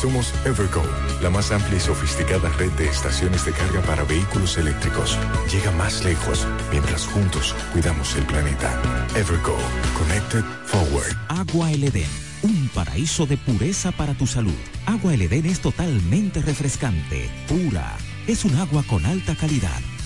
Somos Evergo, la más amplia y sofisticada red de estaciones de carga para vehículos eléctricos. Llega más lejos mientras juntos cuidamos el planeta. Evergo, Connected Forward. Agua El Edén, un paraíso de pureza para tu salud. Agua El Edén es totalmente refrescante, pura. Es un agua con alta calidad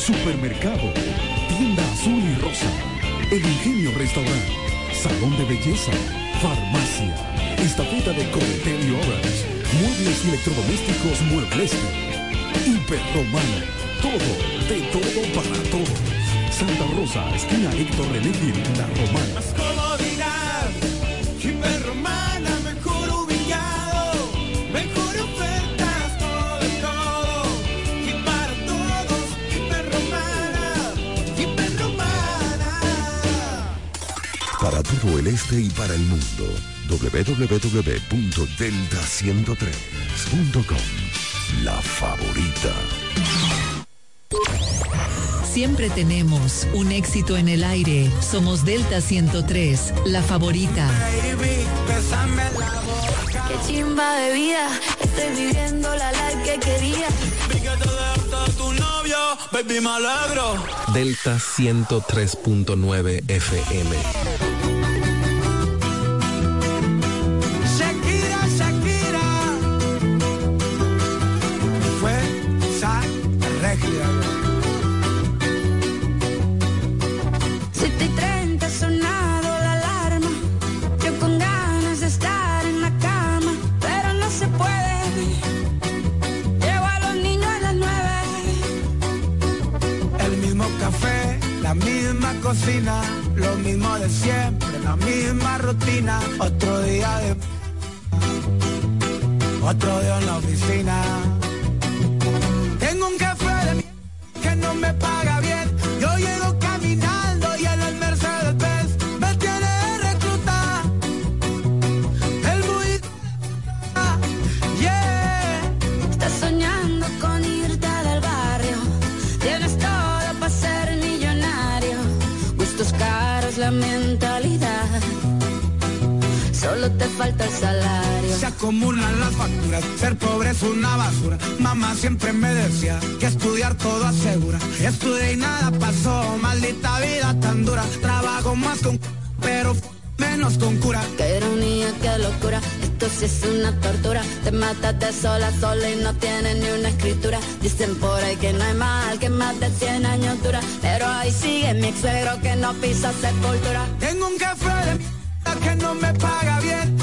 Supermercado, Tienda Azul y Rosa, El Ingenio Restaurant, Salón de Belleza, Farmacia, Estafeta de Cometel y Orange, Muebles y Electrodomésticos Muebles, Hiperromana, todo, de todo para todo. Santa Rosa, esquina Héctor René La Romana. Todo el este y para el mundo. www.delta103.com La favorita. Siempre tenemos un éxito en el aire. Somos Delta 103, la favorita. Qué chimba de vida, estoy viviendo la life que quería. tu novio, baby, me alegro. Delta 103.9 FM. De sola, sola y no tienes ni una escritura. Dicen por ahí que no hay mal, que más de 100 años dura. Pero ahí sigue mi ex suegro que no pisa sepultura. Tengo un café de que no me paga bien.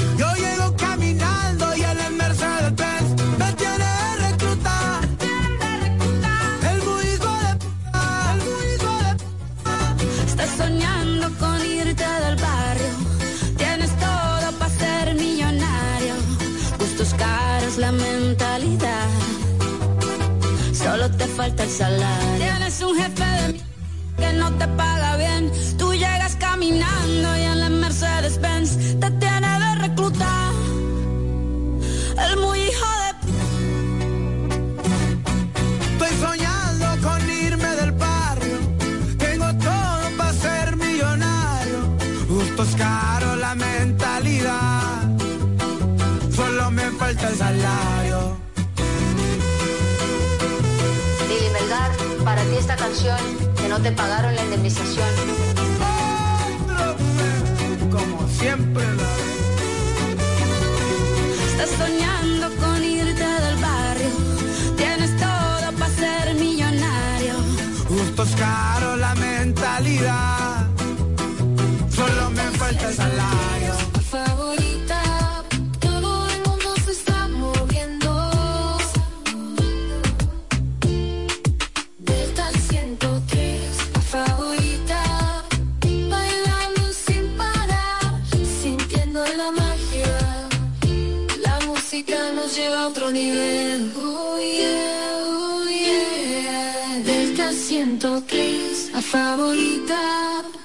Tienes un jefe de que no te paga bien. Tú llegas caminando y en la Mercedes Benz que no te pagaron la indemnización. Como siempre. Estás soñando con irte del barrio, tienes todo para ser millonario. Justo es caro la mentalidad, solo me falta el salario. otro nivel. Oh yeah, oh yeah. Delta 103, a favorita.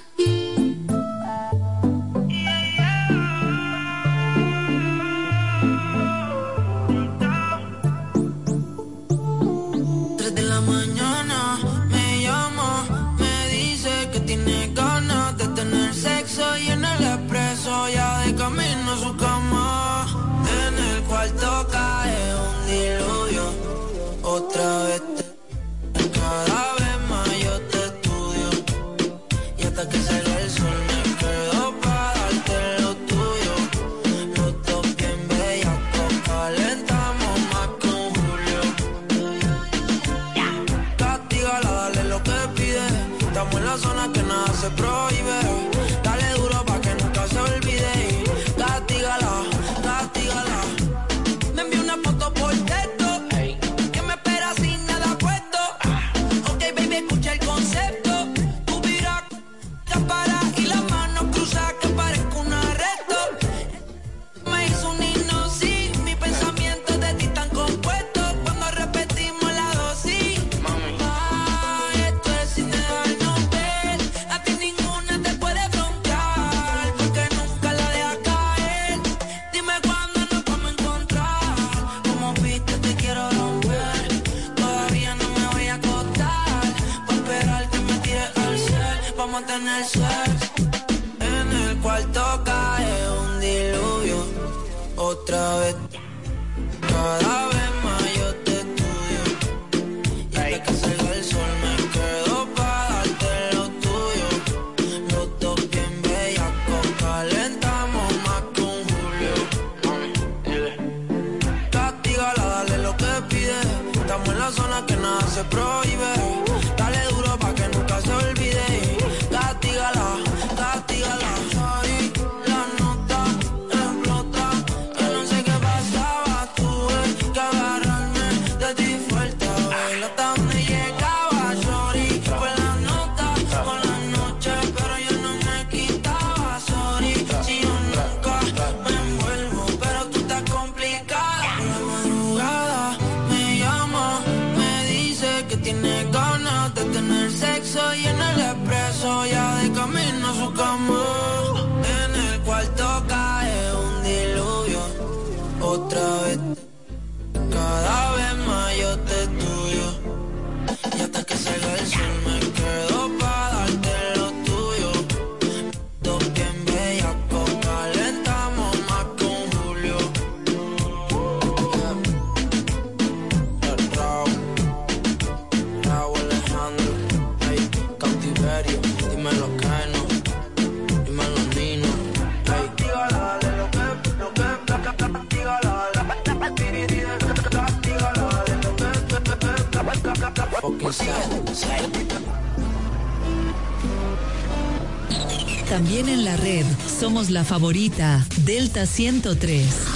también en la red. Somos la favorita, Delta 103.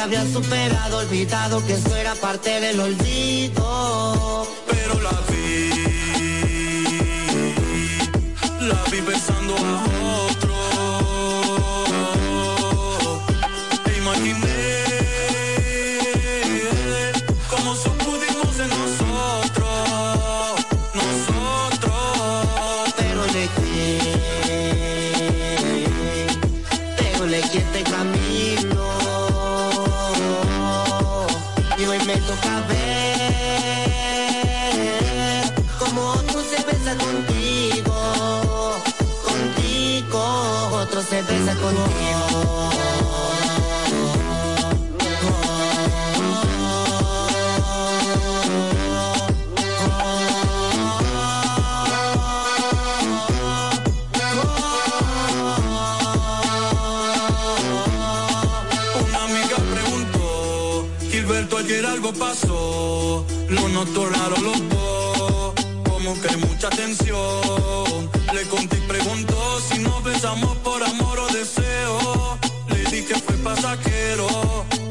habría superado, olvidado que eso era parte del olvido. noto raro los dos, como que mucha tensión. Le conté y preguntó si nos besamos por amor o deseo. Le di que fue pasajero,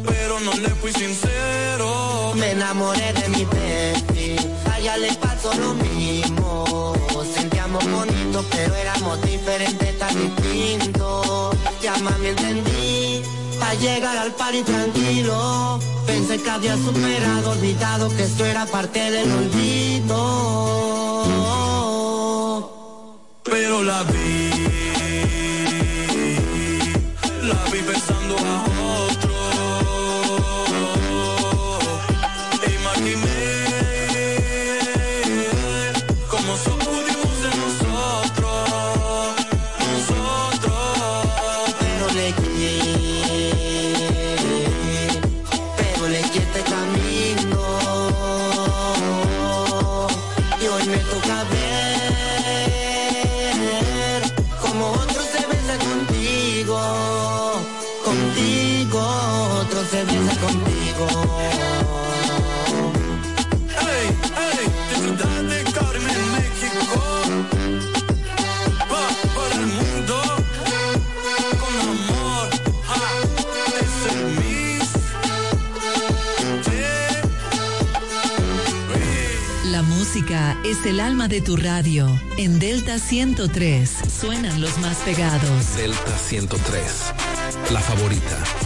pero no le fui sincero. Me enamoré de mi bestie, a le pasó lo mismo. Sentíamos bonito, pero éramos diferentes, tan distintos. Ya más me entendí, para llegar al party tranquilo pensé que había superado, olvidado que esto era parte del olvido. Pero la vida. contigo, otro se besa contigo. Hey, hey, de Carmen, México. Va para el mundo con amor. Ah, es el Miss. La música es el alma de tu radio. En Delta 103 suenan los más pegados. Delta 103 la favorita.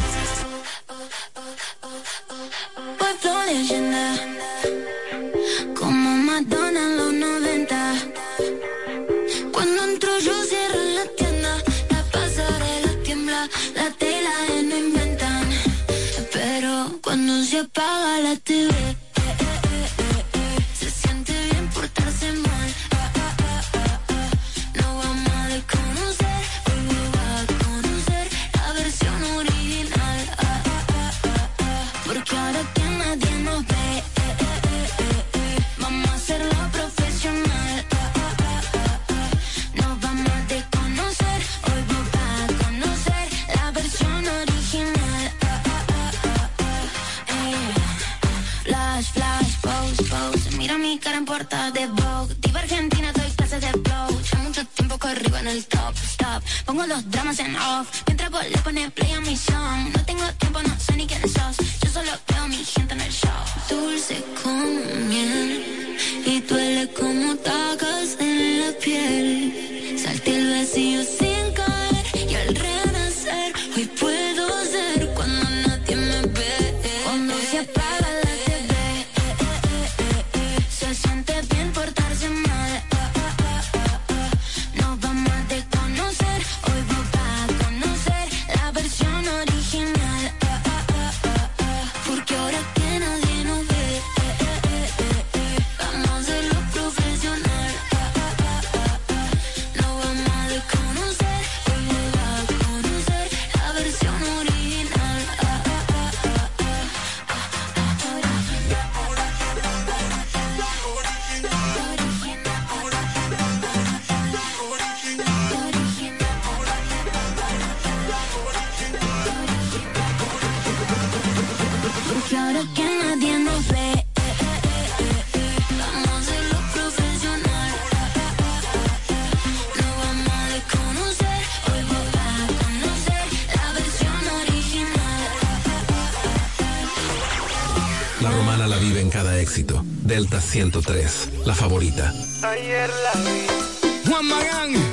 Delta 103, la favorita. Ayer la vi. Juan Magán.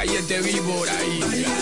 caliente víbora ahí.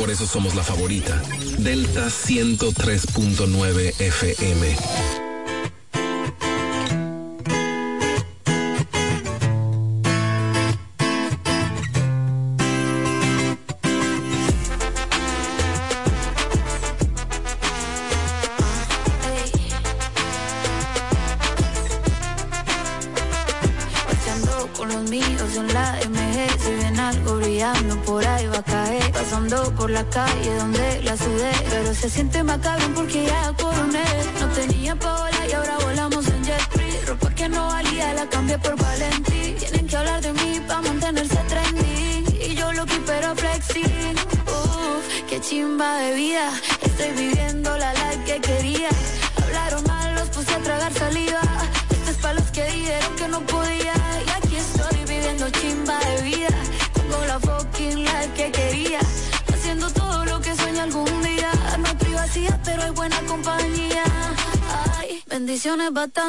Por eso somos la favorita. Delta 103.9 FM.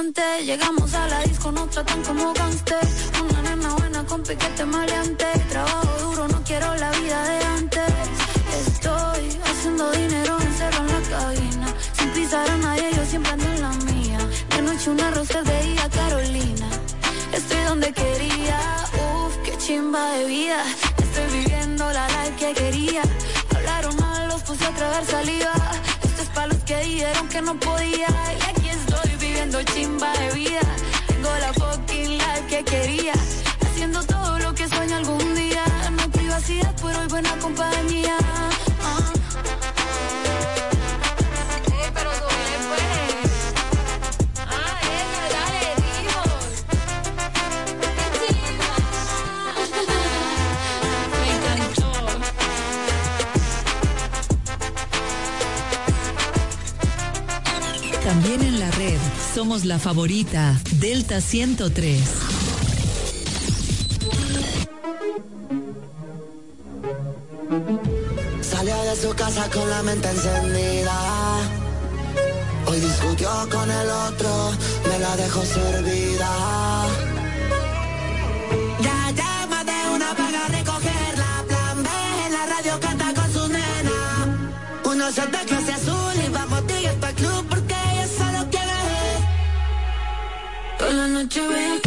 Llegamos a la disco, nos tratan como gangster. Una nena buena con piquete maleante. También en la red somos la favorita Delta 103. Salió de su casa con la mente encendida. Hoy discutió con el otro, me la dejó servida. Ya llama de una para recogerla. Plan B en la radio canta con su nena. Uno se you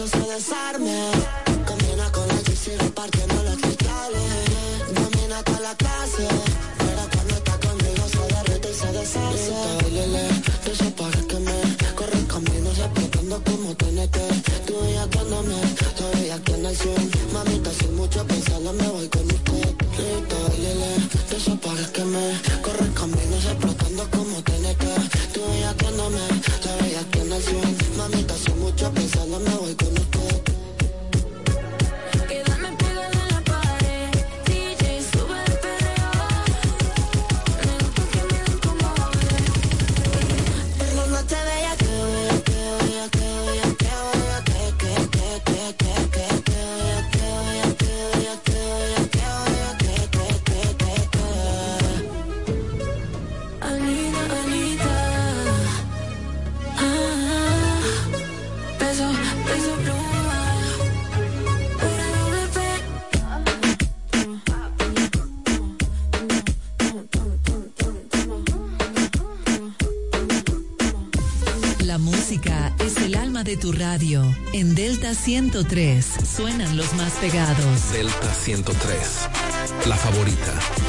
sospechoso de desarme. Condena con la y repartiendo. En Delta 103 suenan los más pegados. Delta 103, la favorita.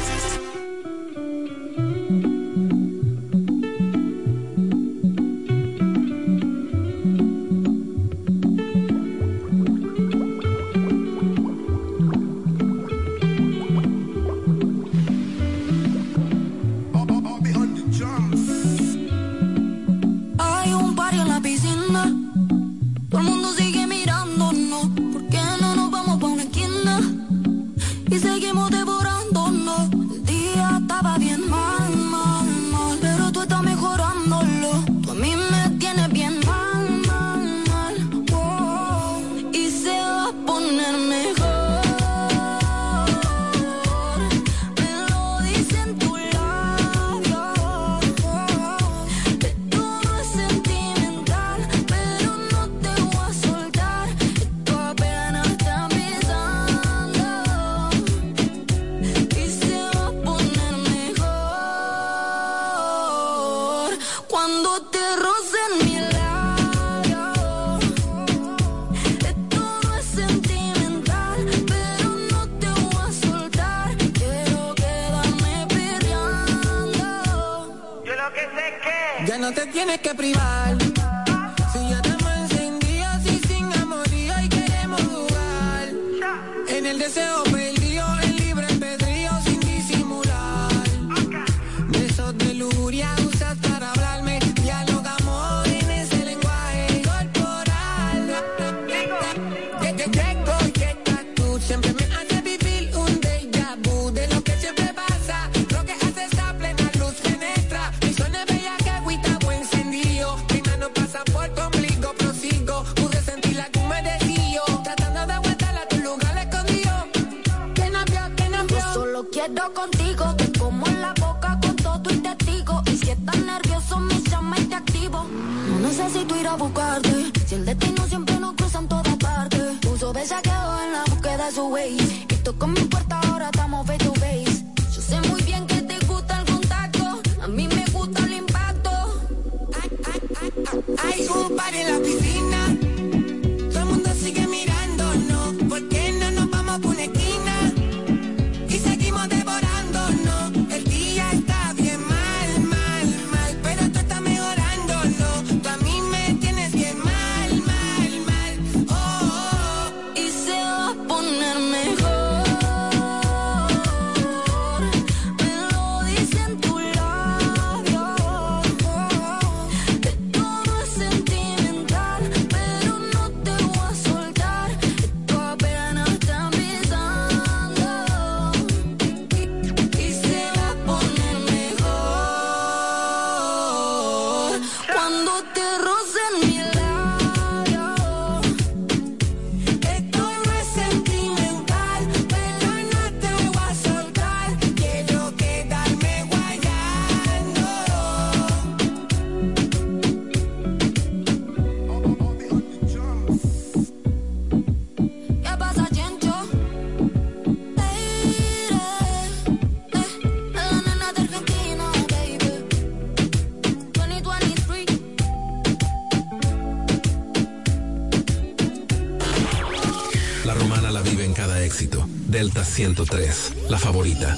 103, la favorita.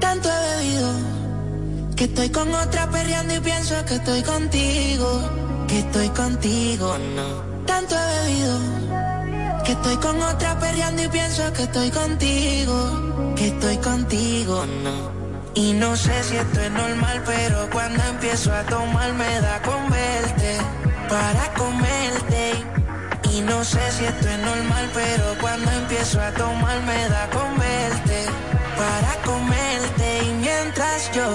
Tanto he bebido que estoy con otra perreando y pienso que estoy contigo, que estoy contigo, no. Tanto he bebido que estoy con otra perreando y pienso que estoy contigo, que estoy contigo, no. Y no sé si esto es normal, pero cuando empiezo a tomar me da con verte para comerte. Y no sé si esto es normal, pero cuando empiezo a tomar me da con verte para comerte. Y mientras yo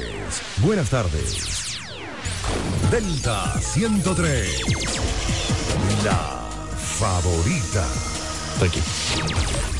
103. Buenas tardes. Delta 103. La favorita. Aquí.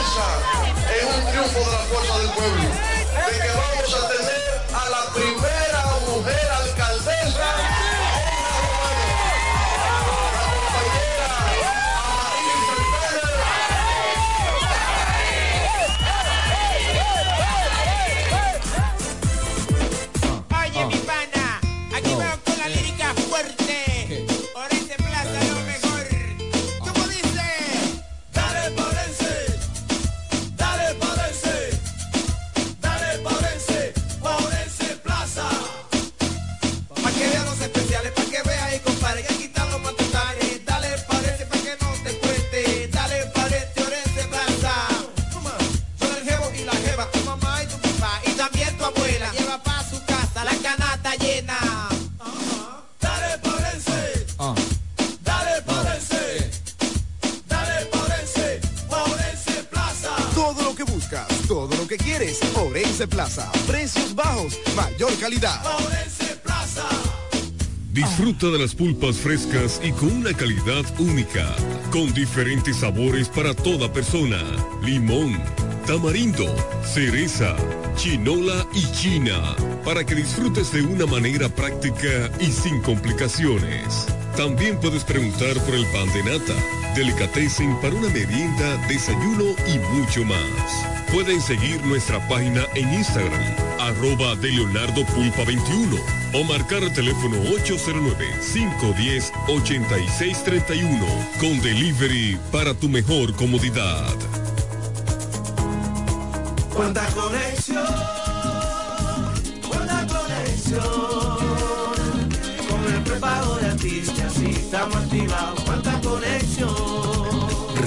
esperanza es un triunfo de la fuerza del pueblo, de que vamos a tener a la primera mujer alcaldesa. Plaza. Precios bajos, mayor calidad. Plaza. Disfruta de las pulpas frescas y con una calidad única, con diferentes sabores para toda persona. Limón, tamarindo, cereza, chinola y china, para que disfrutes de una manera práctica y sin complicaciones. También puedes preguntar por el pan de nata, delicatessen para una merienda, desayuno y mucho más. Pueden seguir nuestra página en Instagram, arroba de Leonardo Pulpa 21 o marcar el teléfono 809-510-8631 con delivery para tu mejor comodidad. Cuánta conexión, cuánta conexión. Con el prepago de artistas y estamos activados. Cuánta conexión.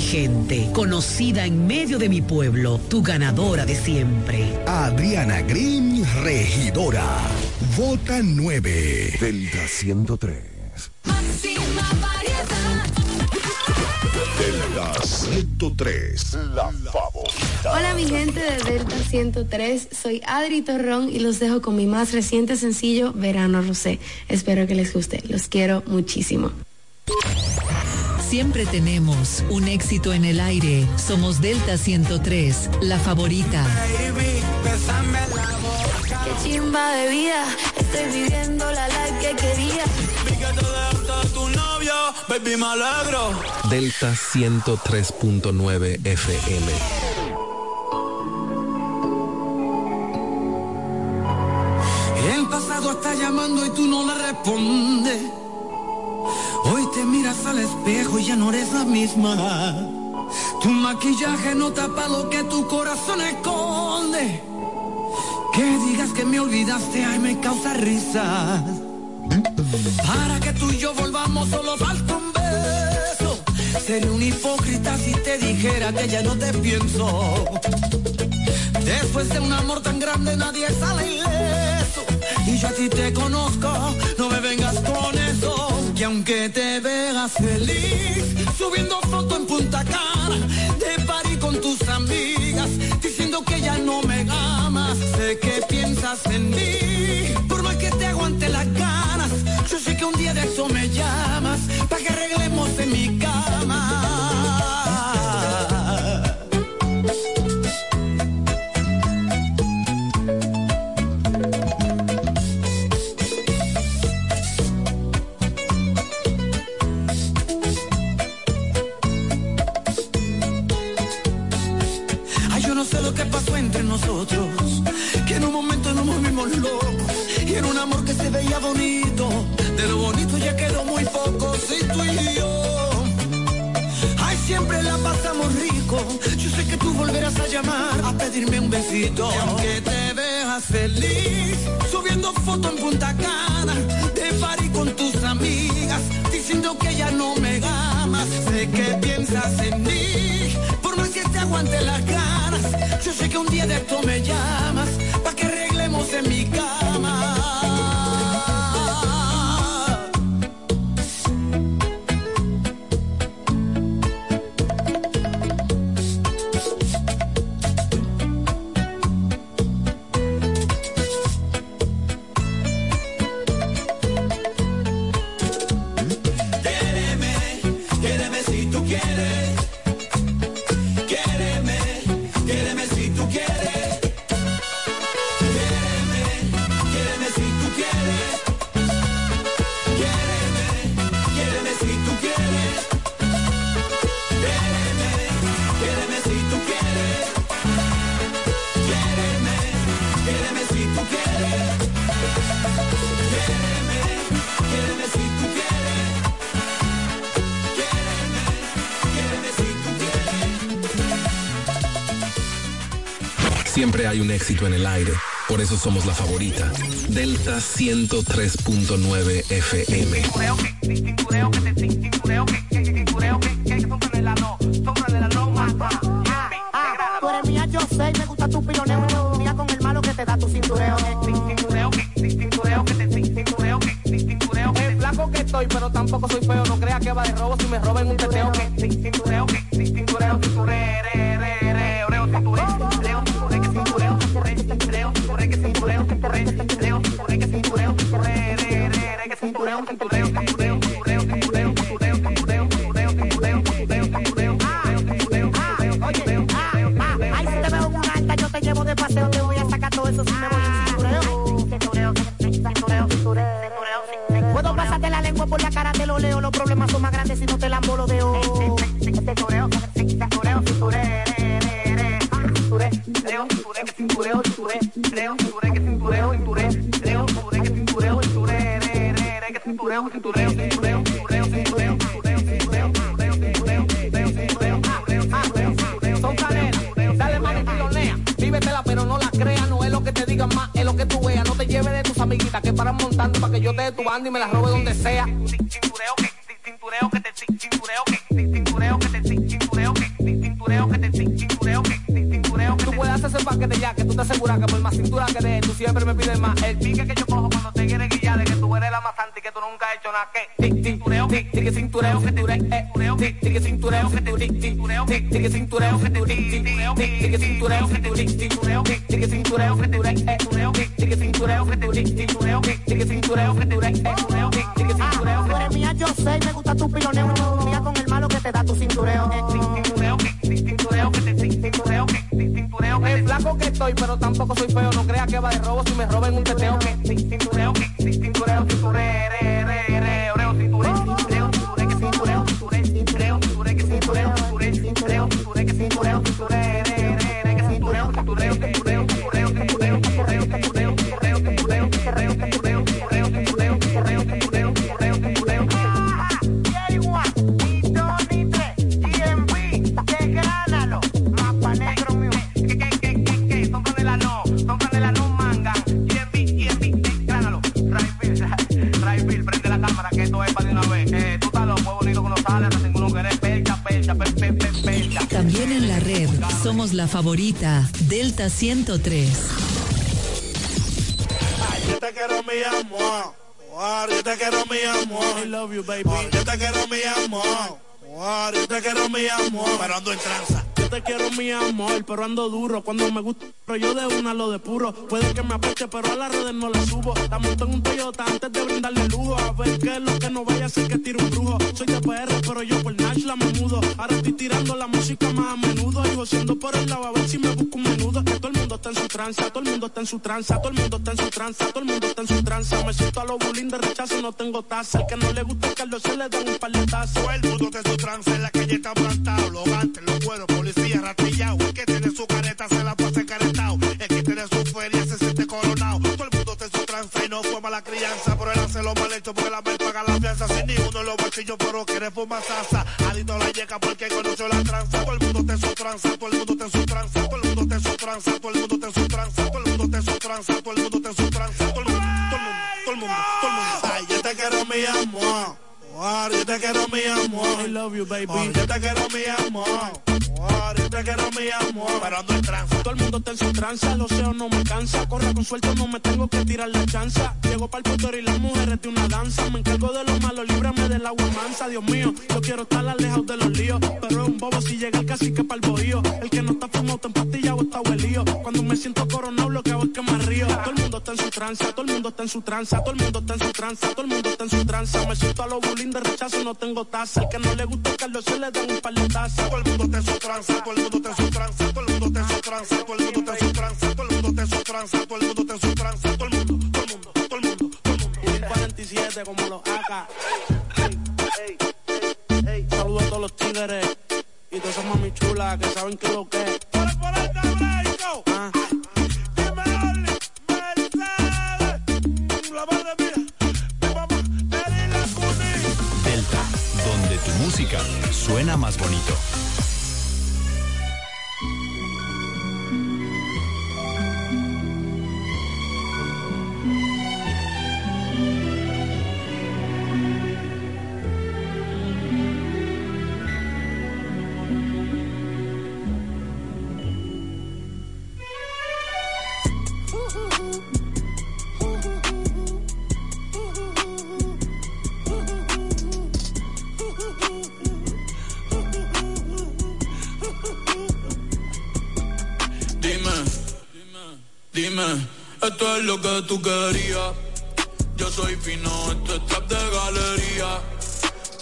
gente, conocida en medio de mi pueblo, tu ganadora de siempre. Adriana Green, regidora. Vota 9. Delta 103. Máxima variedad. Delta 103. La favorita. Hola mi gente de Delta 103, soy Adri Torrón y los dejo con mi más reciente sencillo Verano Rosé. Espero que les guste, los quiero muchísimo. Siempre tenemos un éxito en el aire. Somos Delta 103, la favorita. Qué chimba de vida, estoy viviendo la life que quería. Vi que te dejaste tu novio, baby, me alegro. Delta 103.9 FM. El pasado está llamando y tú no le respondes. Hoy te miras al espejo y ya no eres la misma. Tu maquillaje no tapa lo que tu corazón esconde. Que digas que me olvidaste, ay, me causa risa. Para que tú y yo volvamos solo falta un beso. Sería un hipócrita si te dijera que ya no te pienso. Después de un amor tan grande nadie sale ileso. Y yo a ti te conozco, Que aunque te veas feliz, subiendo foto en Punta Cana, de party con tus amigas, diciendo que ya no me amas. Sé que piensas en mí, por más que te aguante las ganas. Yo sé que un día de eso me llamas, para que arreglemos en mi cama. A pedirme un besito. Y aunque te veas feliz, subiendo foto en Punta Cana, de party con tus amigas, diciendo que ya no me amas, sé que piensas en mí, por más que te aguante las ganas, yo sé que un día de esto me llamas, pa' que arreglemos en mi cama. Hay un éxito en el aire. Por eso somos la favorita. Delta 103.9 FM. Mía, yo sé, me gusta tu piloneo, y me mía con el malo que te da tu cintureo. Cintureo, cintureo, que te cintureo, cintureo. Es flaco que estoy, pero tampoco soy feo, no creas que va de robo si me roben un teteo. Pero no la creas, que te digan más, es lo que tú veas, no te lleves de tus amiguitas que paran montando para que yo te dé tu banda y me la robe donde sea. Cintureo cintureo que te, cintureo cintureo que te, cintureo cintureo que Tú puedes hacer ese paquete ya, que tú te aseguras que por más cintura que de tú siempre me pides más. El pique que yo eres la más santa y que tú nunca has hecho nada. Que. Cintureo, tic, cintureo que ure, eh, cintureo que cintureo, tic, tic, cintureo que cintureo, cintureo que cintureo, tic, cintureo que ure, eh, cintureo que cintureo, cintureo que tic, cintureo. Yo sé, me gusta tu piloneo, con el malo que te da tu cintureo. Cintureo, cintureo flaco que estoy, pero tampoco soy feo, no creas que va de robo si me roben un teteo. Cintureo, cintureo, cintureo, somos la favorita Delta 103. Yo te quiero mi amor. Yo te quiero mi amor. I love you, baby. Yo te quiero mi amor. Yo te quiero mi amor, pero ando en tranza. Quiero mi amor, pero ando duro. Cuando me gusta, pero yo de una lo de puro. Puede que me apeche, pero a las redes no la subo. La monto en un Toyota antes de brindarle lujo. A ver qué es lo que no vaya a ser que tire un brujo. Soy de PR, pero yo por Nash la me mudo. Ahora estoy tirando la música más a menudo. Y siendo por el lado a ver si me busco un menudo. Todo el mundo está en su tranza, todo el mundo está en su tranza, todo el mundo está en su tranza, todo el mundo está en su tranza. Me siento a los bullying de rechazo, no tengo taza. El que no le gusta el Carlos se le da un paletazo. El mundo en su tranza, en la calle está plantado. Los gantes, los buenos, policía El que tiene su careta se la pasa caretao. El que tiene su feria se siente coronado. Todo el mundo en su tranza y no forma la crianza. Pero él hace lo mal hecho porque la vez paga la fianza. Sin ni uno en los bolsillos, pero quiere fumar salsa. Adito la llega porque conoció la tranza. Todo el mundo en su tranza, todo el mundo en su tranza. Todo el mundo en su tranza, todo el mundo en su tranza. Todo el mundo en su tranza, todo el mundo en su tranza. Todo el mundo, todo el mundo, todo el mundo, todo el mundo. Ay, yo te quiero mi amor. Oh, yo te quiero mi amor. I love you, baby. Oh, yo te quiero mi amor. Quiero mi amor. Pero ando en tranza. Todo el mundo está en su tranza, el océano no me cansa. Corre con suelto, no me tengo que tirar la chanza. Llego para el futuro y las mujeres de una danza. Me encargo de lo malo, líbrame del agua mansa. Dios mío, yo quiero estar alejado de los líos. Pero es un bobo si llega el cacique para el bohío. El que no está fumado, está empastillado, está huelío. Cuando me siento coronado, lo que hago es que me río. Todo el mundo está en su tranza, todo el mundo está en su tranza. Todo el mundo está en su tranza, todo el mundo está en su tranza. Me siento a los bullying de rechazo, no tengo taza. El que no le gusta el Carlos se le da un par de. Todo el mundo está en su tranza, todo el mundo está en su tranza. Todo el mundo está en su tranza, todo el mundo está en su tranza. Todo el mundo está en su tranza, todo el mundo está en su tranza. Todo el mundo, todo el mundo, todo el mundo, todo el mundo. Un 47 como los AK. Saludos a todos los tigres y todas esas mami chulas que saben que lo que es. Ah. Delta, donde tu música suena más bonito. Lo que tú querías. Yo soy fino, esto es trap de galería.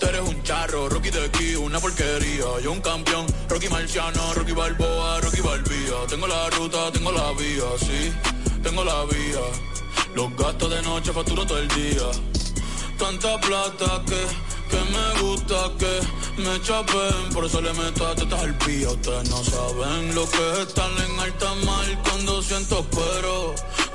Tú eres un charro, Rocky de aquí, una porquería. Yo un campeón, Rocky Marciano, Rocky Balboa, Rocky Balbía. Tengo la ruta, tengo la vía, sí, tengo la vía. Los gastos de noche facturo todo el día. Tanta plata que, que me gusta que me chapen. Por eso le meto a tetas al pía. Ustedes no saben lo que es estar en alta mar cuando siento pero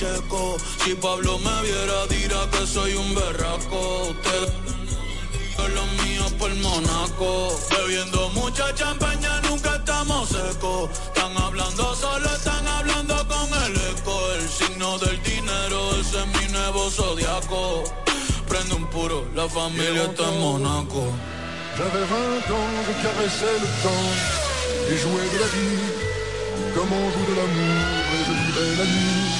Si Pablo me viera, dirá que soy un berraco. Usted los míos por Monaco. Bebiendo mucha champaña, nunca estamos secos. Están hablando solo, están hablando con el eco. El signo del dinero, ese es mi nuevo zodiaco. Prende un puro, la familia está en Monaco. J'avais 20 ans, je caressais le temps et de la vie comme on joue de l'amour et la nuit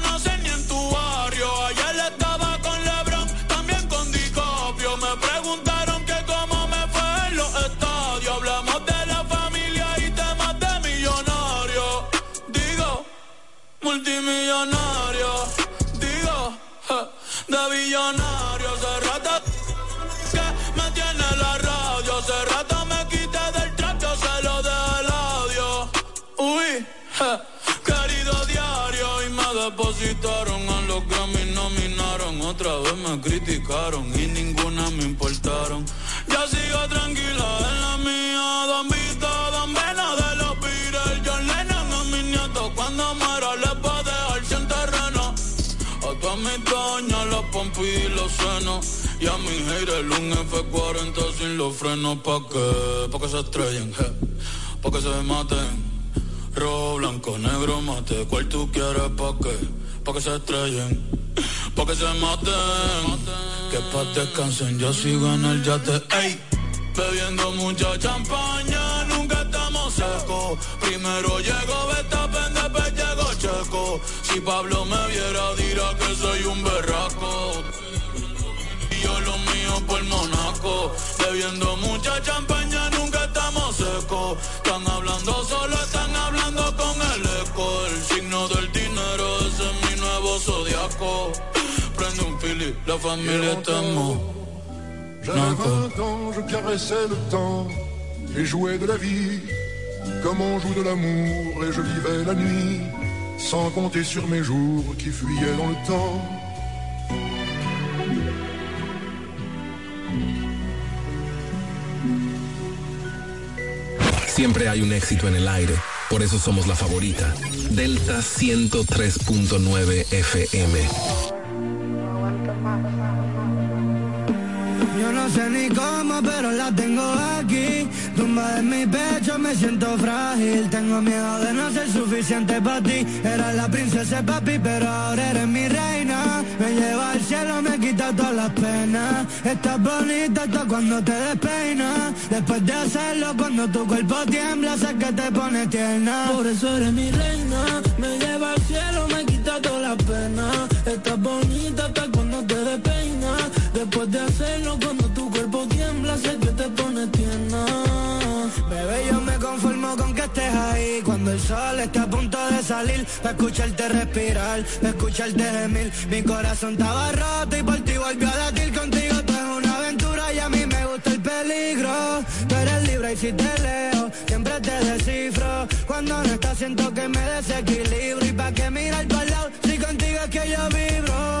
otra vez me criticaron y ninguna me importaron. Ya sigo tranquila en la mía, don Vito, don Vena de los Beatles, John Lennon a mis nietos, cuando muera les va a dejar sin terreno. A todas mis doñas, los pompis y los senos. Y a mi haters un F40 sin los frenos pa' que, pa' que se estrellen, pa' que se maten. Rojo, blanco, negro, mate, cual tú quieres pa' que, pa' que se estrellen, pa' que se maten. Que pa' descansen, yo sigo en el yate, ey. Bebiendo mucha champaña, nunca estamos secos. Primero llego, Betapen, después llego Checo. Si Pablo me viera, dirá que soy un berraco. Y yo lo mío por Monaco. Bebiendo mucha champaña, J'avais 20 ans, je caressais le temps et jouais de la vie comme on joue de l'amour et je vivais la nuit sans compter sur mes jours qui fuyaient dans le temps. Siempre hay un éxito en el aire. Por eso somos la favorita. Delta 103.9 FM. Sé ni cómo, pero la tengo aquí. Tumba en mi pecho, me siento frágil. Tengo miedo de no ser suficiente para ti. Era la princesa papi, pero ahora eres mi reina. Me lleva al cielo, me quita todas las penas. Estás bonita hasta cuando te despeinas. Después de hacerlo, cuando tu cuerpo tiembla, sé que te pone tierna. Por eso eres mi reina, me lleva al cielo, me quita todas las penas. Estás bonita hasta cuando te despeinas. Después de hacerlo, cuando te pone tierna. Bebé, yo me conformo con que estés ahí. Cuando el sol está a punto de salir Pa' escucharte respirar, pa' escucharte gemir. Mi corazón estaba roto y por ti volvió a latir. Contigo tú es una aventura y a mí me gusta el peligro. Tú eres libre y si te leo, siempre te descifro. Cuando no estás siento que me desequilibro. Y pa' que mirar para lado, si contigo es que yo vibro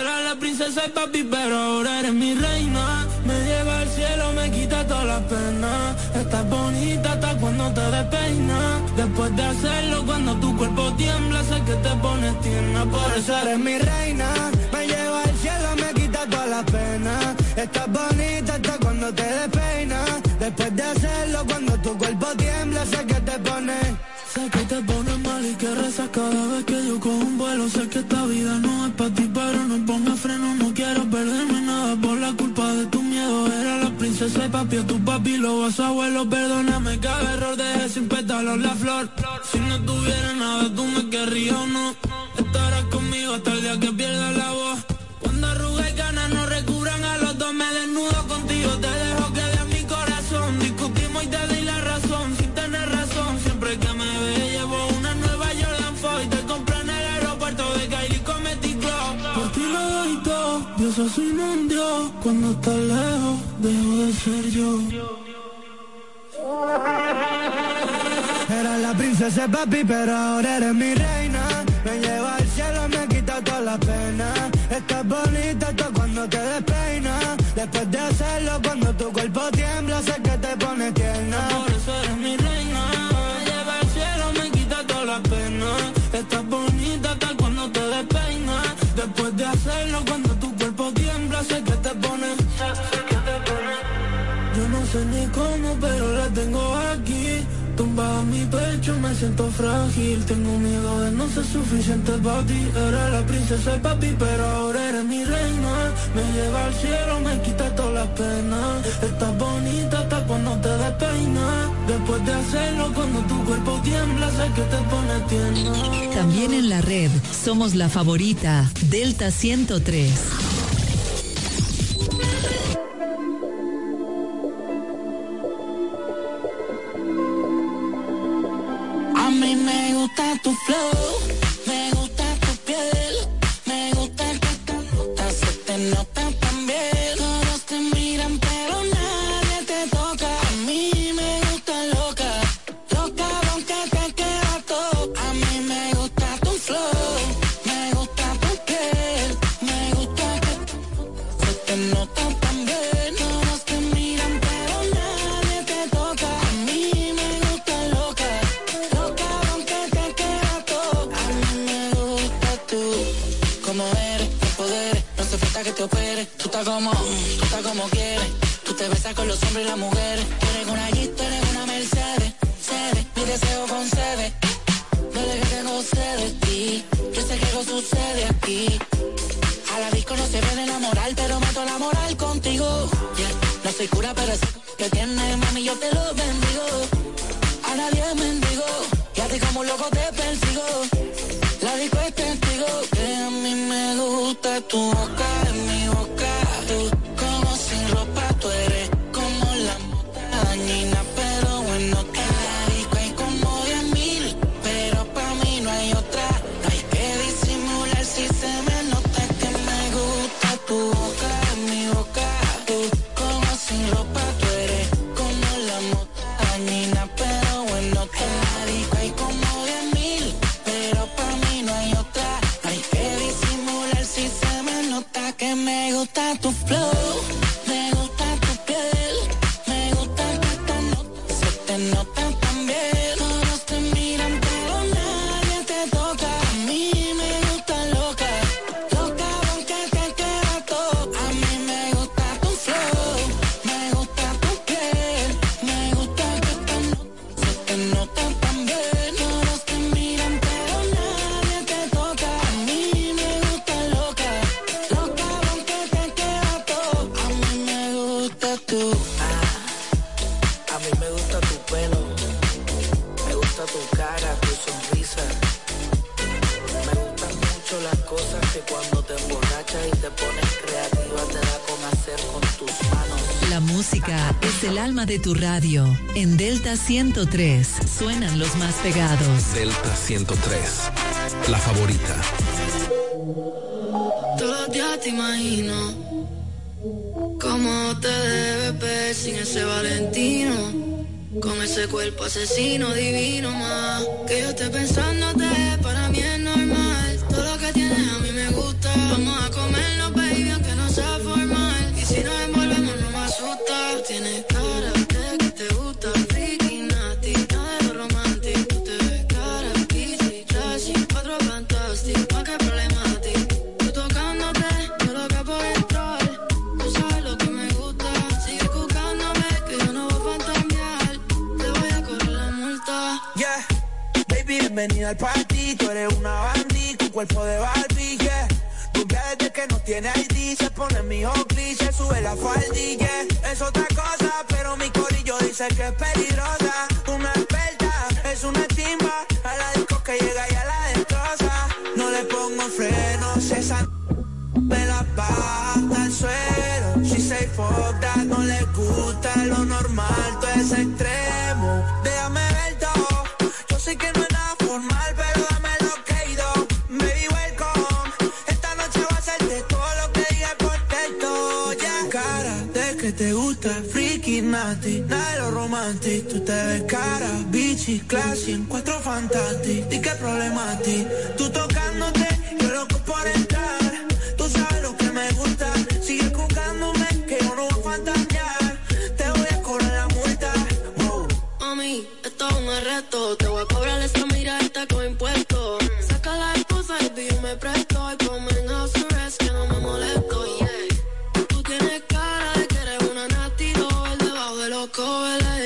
Era la princesa y papi, pero ahora eres mi reina. Me lleva al cielo, me quita todas las penas. Estás bonita hasta cuando te despeinas. Después de hacerlo, cuando tu cuerpo tiembla, sé que te pones tierna. Por eso eres mi reina. Me lleva al cielo, me quita todas las penas. Estás bonita hasta cuando te despeinas. Después de hacerlo, cuando tu cuerpo tiembla, sé que te pone. Sé que te pones mal y que rezas cada vez que yo cojo un vuelo. Sé que esta vida no es para ti, no ponga freno. No quiero perderme nada por la culpa de tu miedo. Era la princesa y papi, a tu papi, lo vas abuelo. Perdóname cada error, dejé sin pétalos la flor. Si no tuviera nada, tú me querrías o no. Estarás conmigo hasta el día que pierda la soy un Dios. Cuando estás lejos, dejo de ser yo. Era la princesa papi, pero ahora eres mi reina. Me lleva al cielo, me quita todas las penas. Estás bonita hasta cuando te despeinas. Después de hacerlo, cuando tu cuerpo tiembla, sé que pero la tengo aquí. Tumbada en mi pecho, me siento frágil. Tengo miedo de no ser suficiente para ti. Era la princesa y papi, pero ahora eres mi reina. Me lleva al cielo, me quita todas las penas. Estás bonita hasta cuando te despeinas. Después de hacerlo, cuando tu cuerpo tiembla, sé que te pone tierna. También en la red somos la favorita Delta 103. tu flow. Te besas con los hombres y las mujeres. Tú una Jeep, tú eres una Mercedes. Cede, mi deseo concede. No dejes que goce de ti. Yo sé que algo sucede aquí. A la disco no se puede enamorar, pero mato la moral contigo. No soy cura, pero sé que tienes, mami, yo te lo vendo. música es el alma de tu radio. En Delta 103 suenan los más pegados. Delta 103, la favorita. Todos los días te imagino cómo te debes ver sin ese Valentino. Con ese cuerpo asesino divino más que yo estoy pensándote para Bienvenida al party, tú eres una bandí con cuerpo de Barbie, yeah. Rubia desde que no tiene ID, se pone mi cliché, sube la faldilla. Es otra cosa, pero mi corillo dice que es peligrosa. fantasti, dai lo romanti, tu te ves cara, bici, classi, in quattro fantasti, di che problemati, tutto cover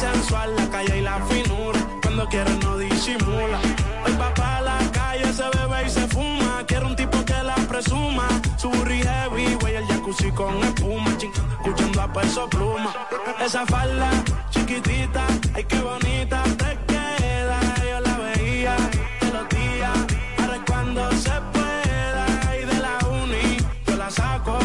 sensual, la calle y la finura. Cuando quiere no disimula. Hoy va pa' la calle, se bebe y se fuma. Quiero un tipo que la presuma. Su burri heavy, güey, el jacuzzi con espuma. Escuchando a peso pluma. Esa falda chiquitita, ay qué bonita te queda. Yo la veía todos los días, es cuando se pueda. Y de la uni yo la saco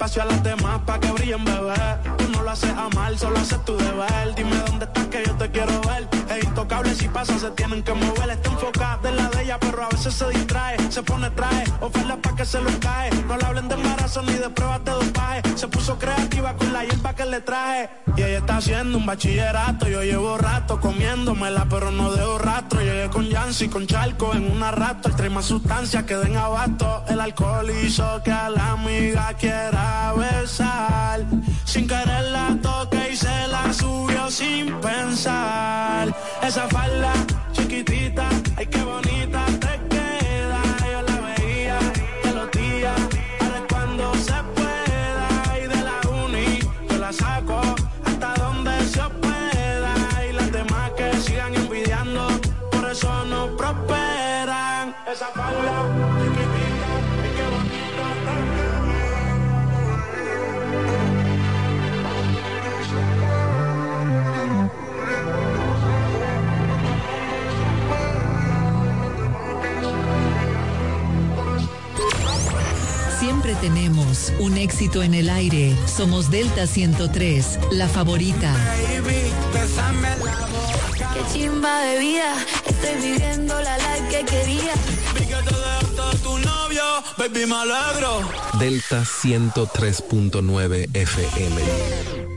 espacio a las demás pa' que brillen, bebé. Tú no lo haces a mal, solo haces tu deber. Dime dónde estás que yo te quiero ver. Es intocable si pasa, se tienen que mover. Está enfocada en la de pero a veces se distrae. Se pone traje, oferta pa' que se lo cae. No le hablen de embarazo ni de pruebas de dopaje. Se puso creativa con la hierba que le traje. Y ella está haciendo un bachillerato. Yo llevo rato comiéndomela, pero no dejo rastro. Llegué con Yancy, con Charco en una rato. El sustancias que den abasto. El alcohol hizo que a la amiga quiera besar. Sin querer la toque y se la subió sin pensar. Esa falda chiquitita, ay qué bonita te queda. Tenemos un éxito en el aire. Somos Delta 103, la favorita. Qué chimba de vida, estoy viviendo la life que quería. Vi que te tu novio, baby, me alegro. Delta 103.9 FM.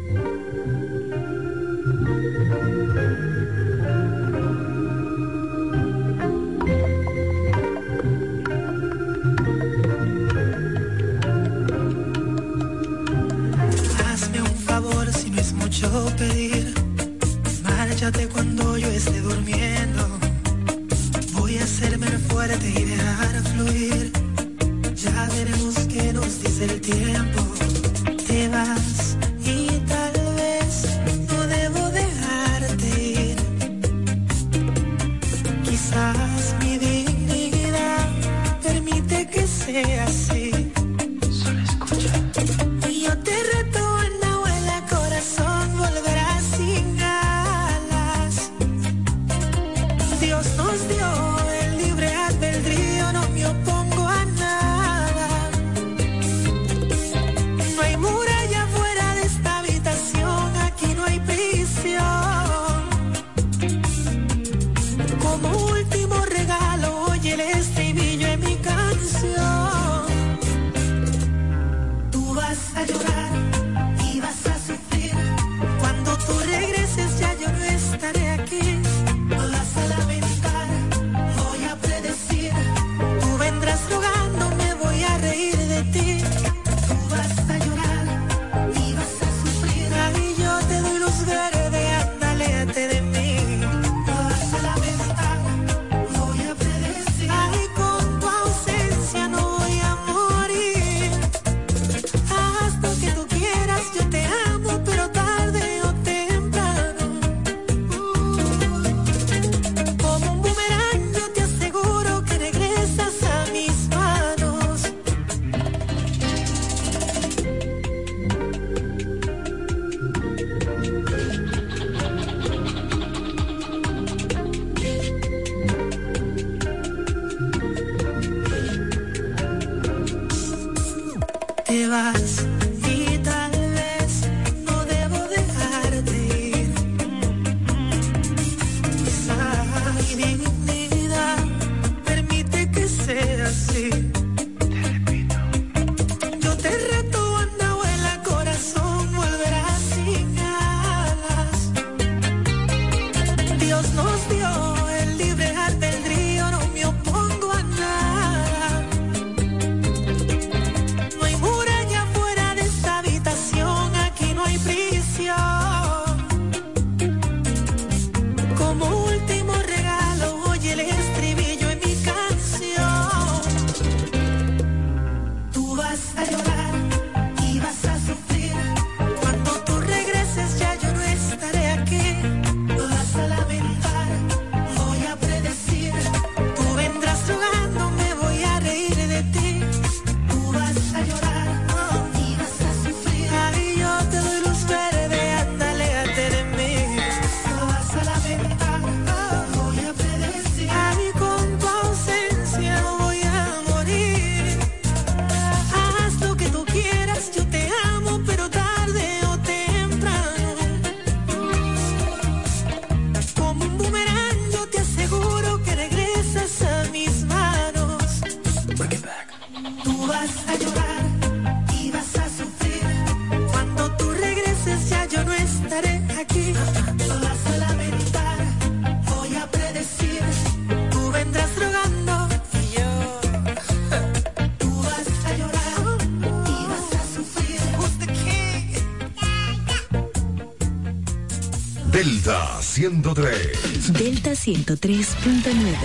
Delta 103. Delta 103.9.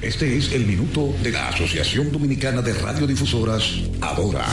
Este es el minuto de la Asociación Dominicana de Radiodifusoras, Adora.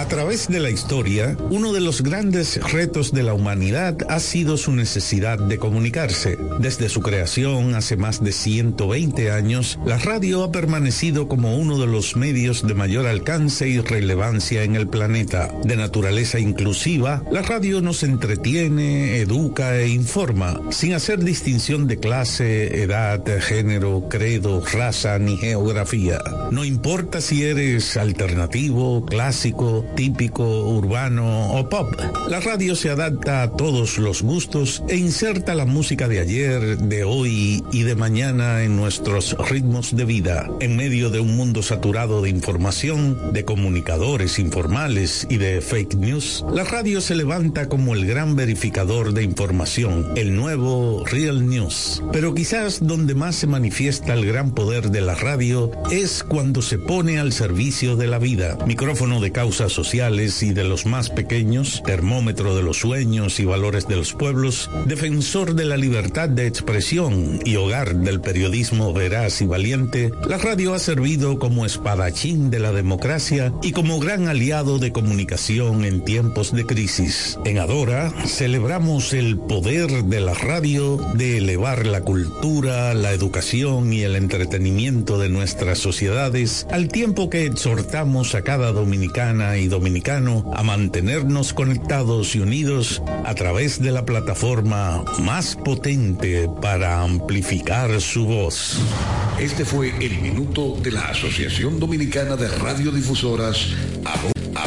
A través de la historia, uno de los grandes retos de la humanidad ha sido su necesidad de comunicarse. Desde su creación hace más de 120 años, la radio ha permanecido como uno de los medios de mayor alcance y relevancia en el planeta. De naturaleza inclusiva, la radio nos entretiene, educa e informa, sin hacer distinción de clase, edad, género, credo, raza ni geografía. No importa si eres alternativo, clásico, típico, urbano o pop. La radio se adapta a todos los gustos e inserta la música de ayer, de hoy y de mañana en nuestros ritmos de vida. En medio de un mundo saturado de información, de comunicadores informales y de fake news, la radio se levanta como el gran verificador de información, el nuevo Real News. Pero quizás donde más se manifiesta el gran poder de la radio es cuando se pone al servicio de la vida. Micrófono de causas sociales y de los más pequeños, termómetro de los sueños y valores de los pueblos, defensor de la libertad de expresión y hogar del periodismo veraz y valiente, la radio ha servido como espadachín de la democracia y como gran aliado de comunicación en tiempos de crisis. En Adora celebramos el poder de la radio de elevar la cultura, la educación y el entretenimiento de nuestras sociedades, al tiempo que exhortamos a cada dominicana y dominicano a mantenernos conectados y unidos a través de la plataforma más potente para amplificar su voz. Este fue el minuto de la Asociación Dominicana de Radiodifusoras.